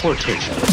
teleportation.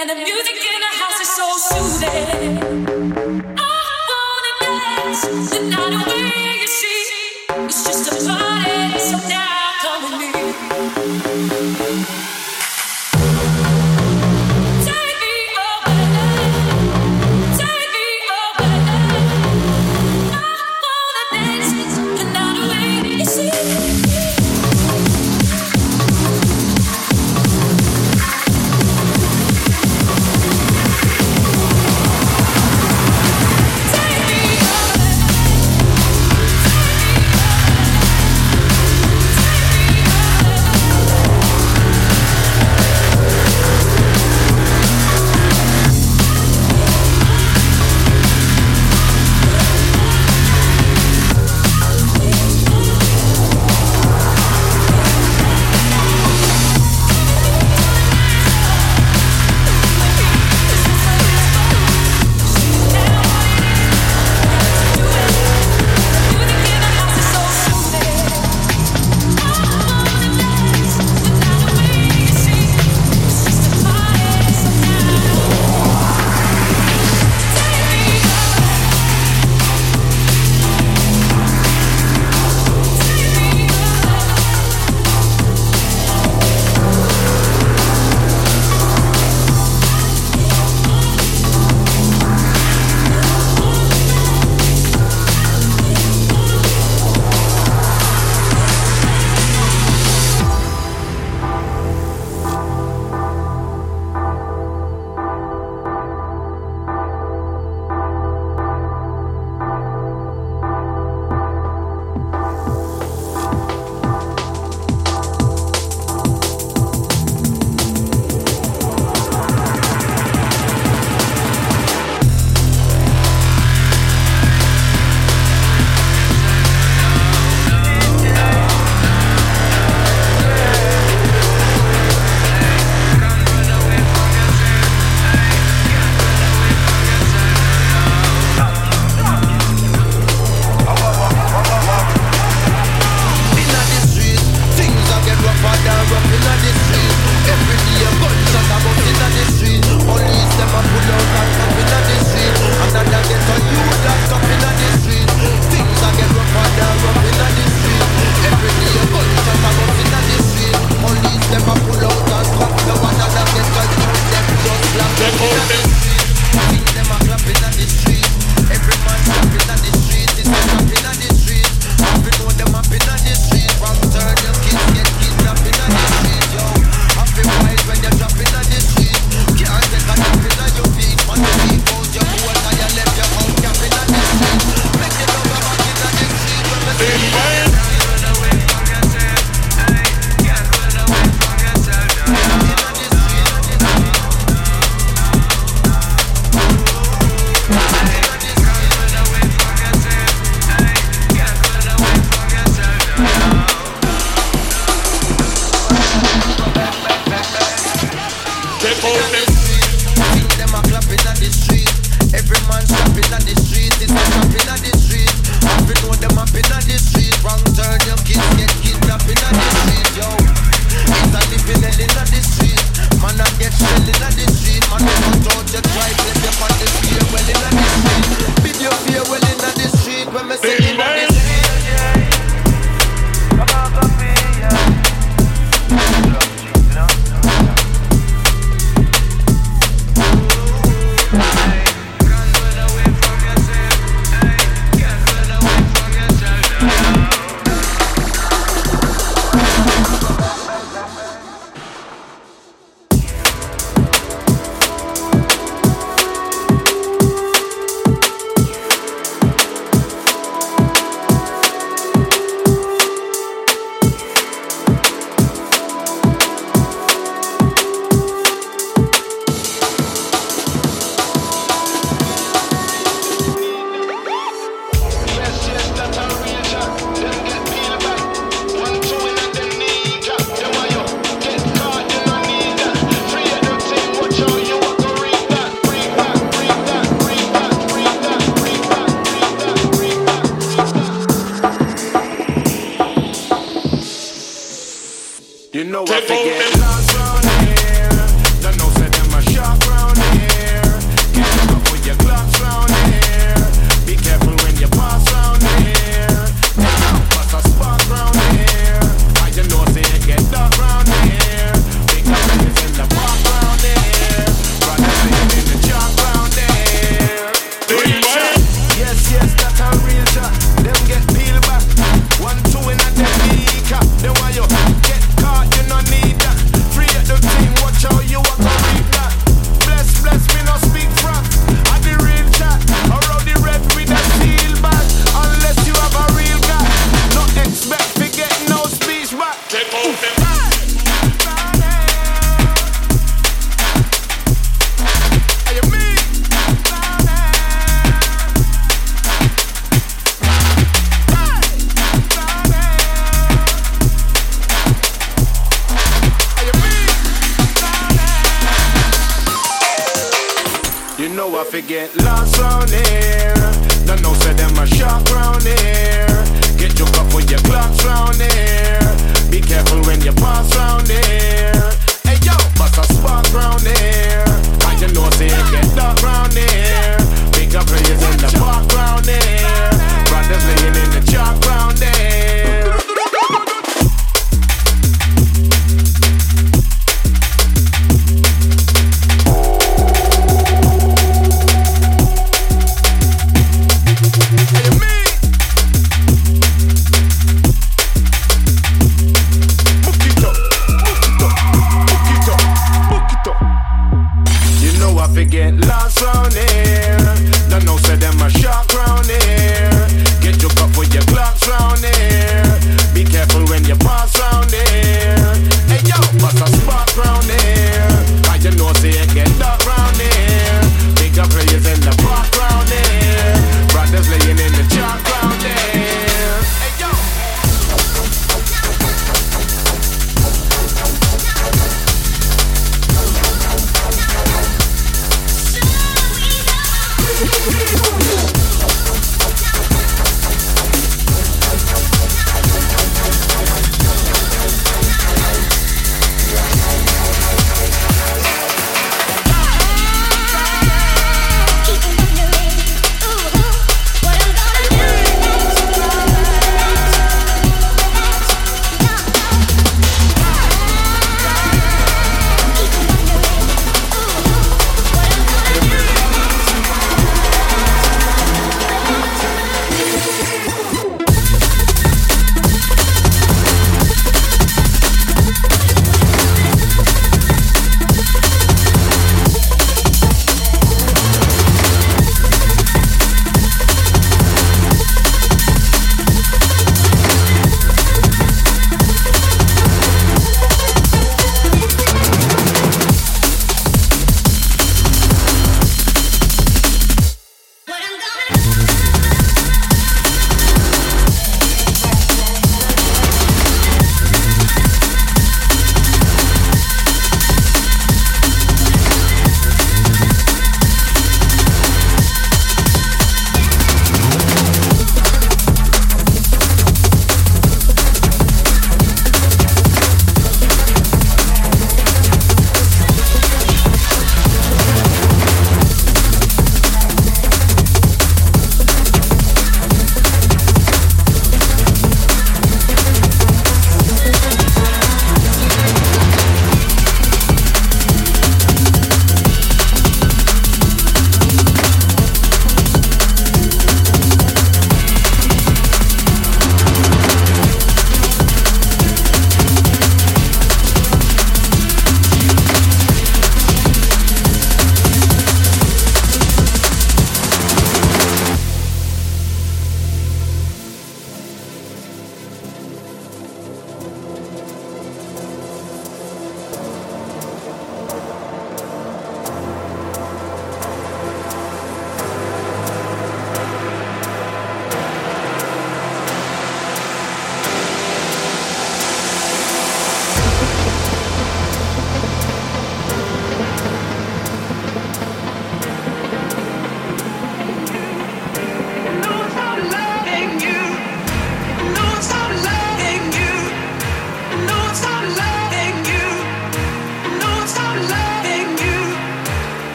And the music in the house is so soothing.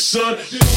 Son.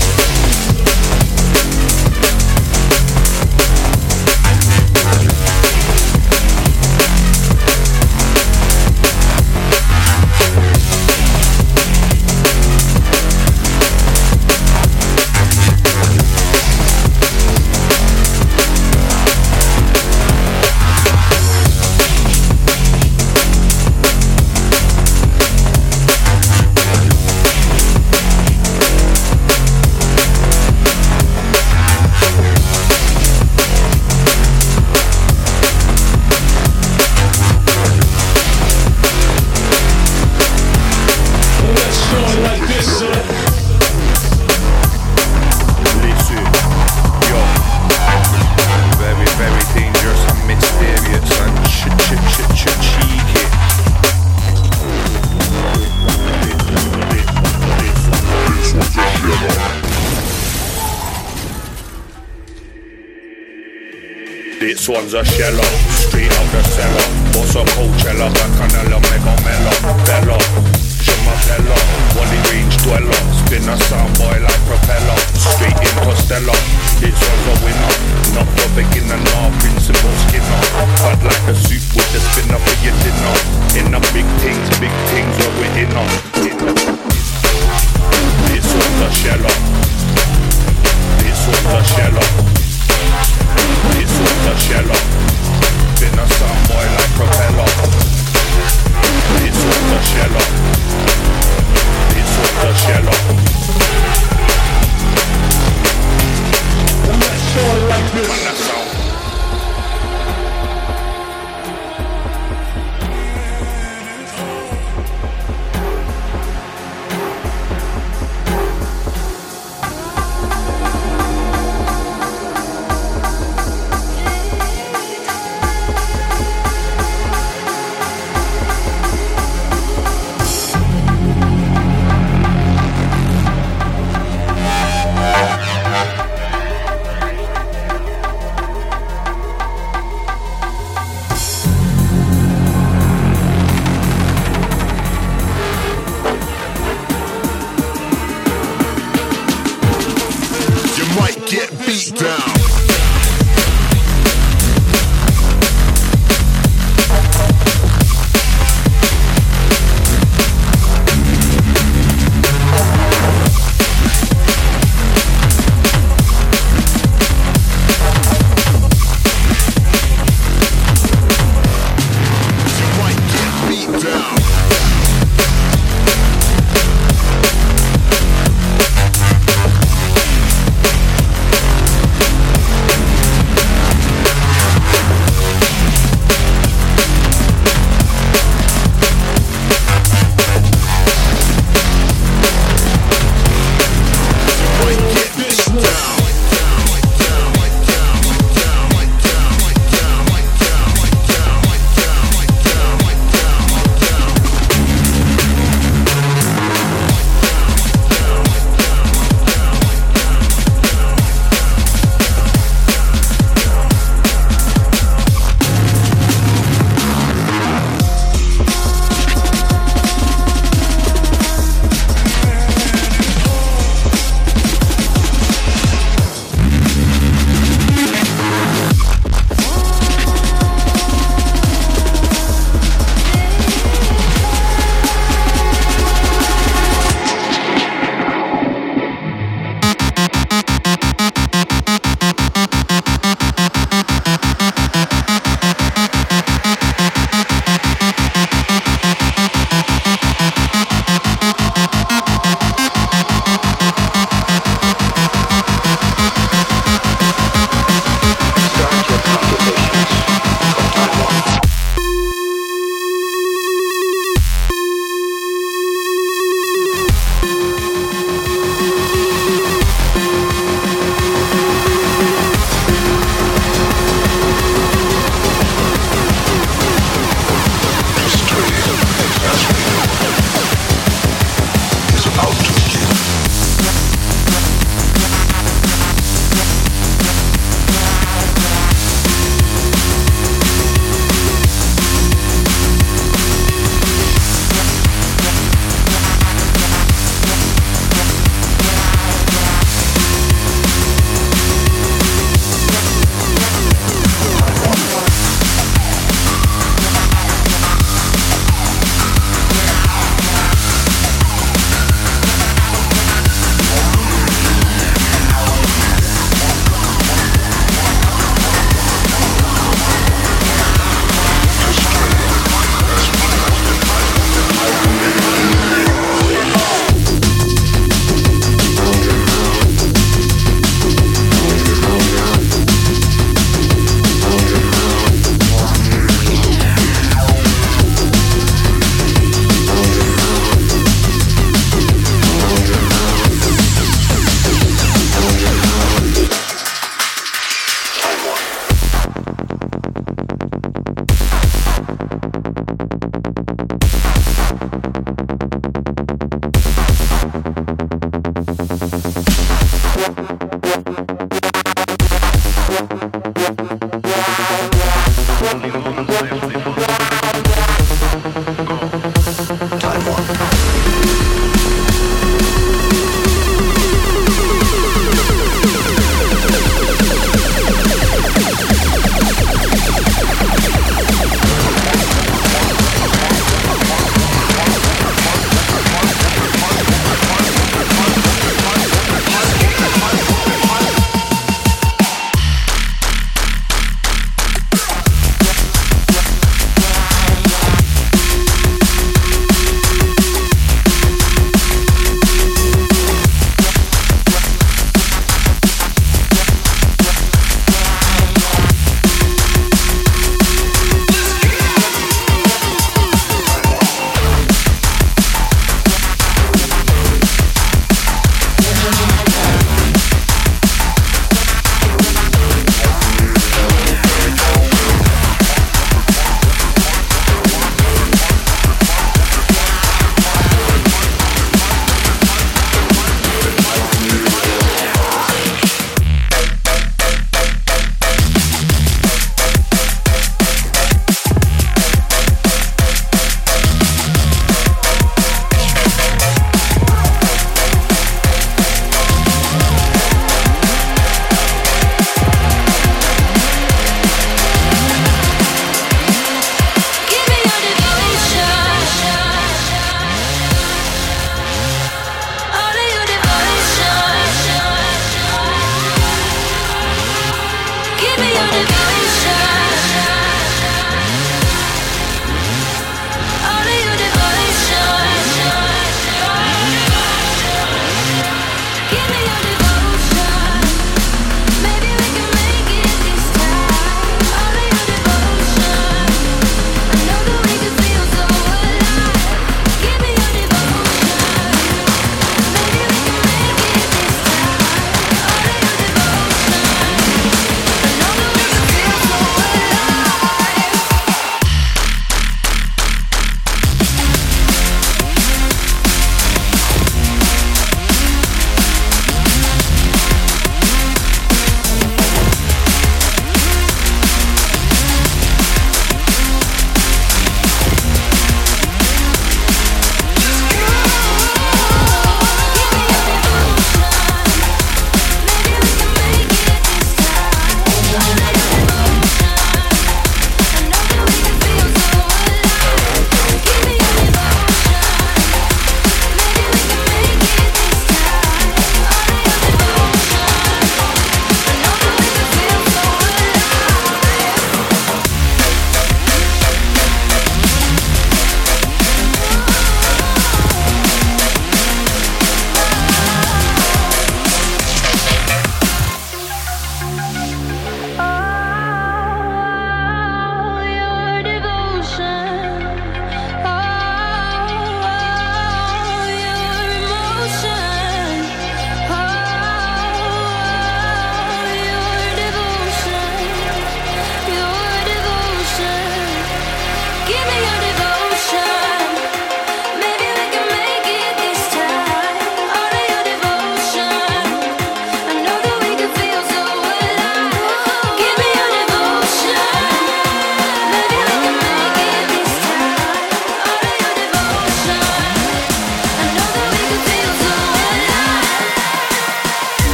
A sheller,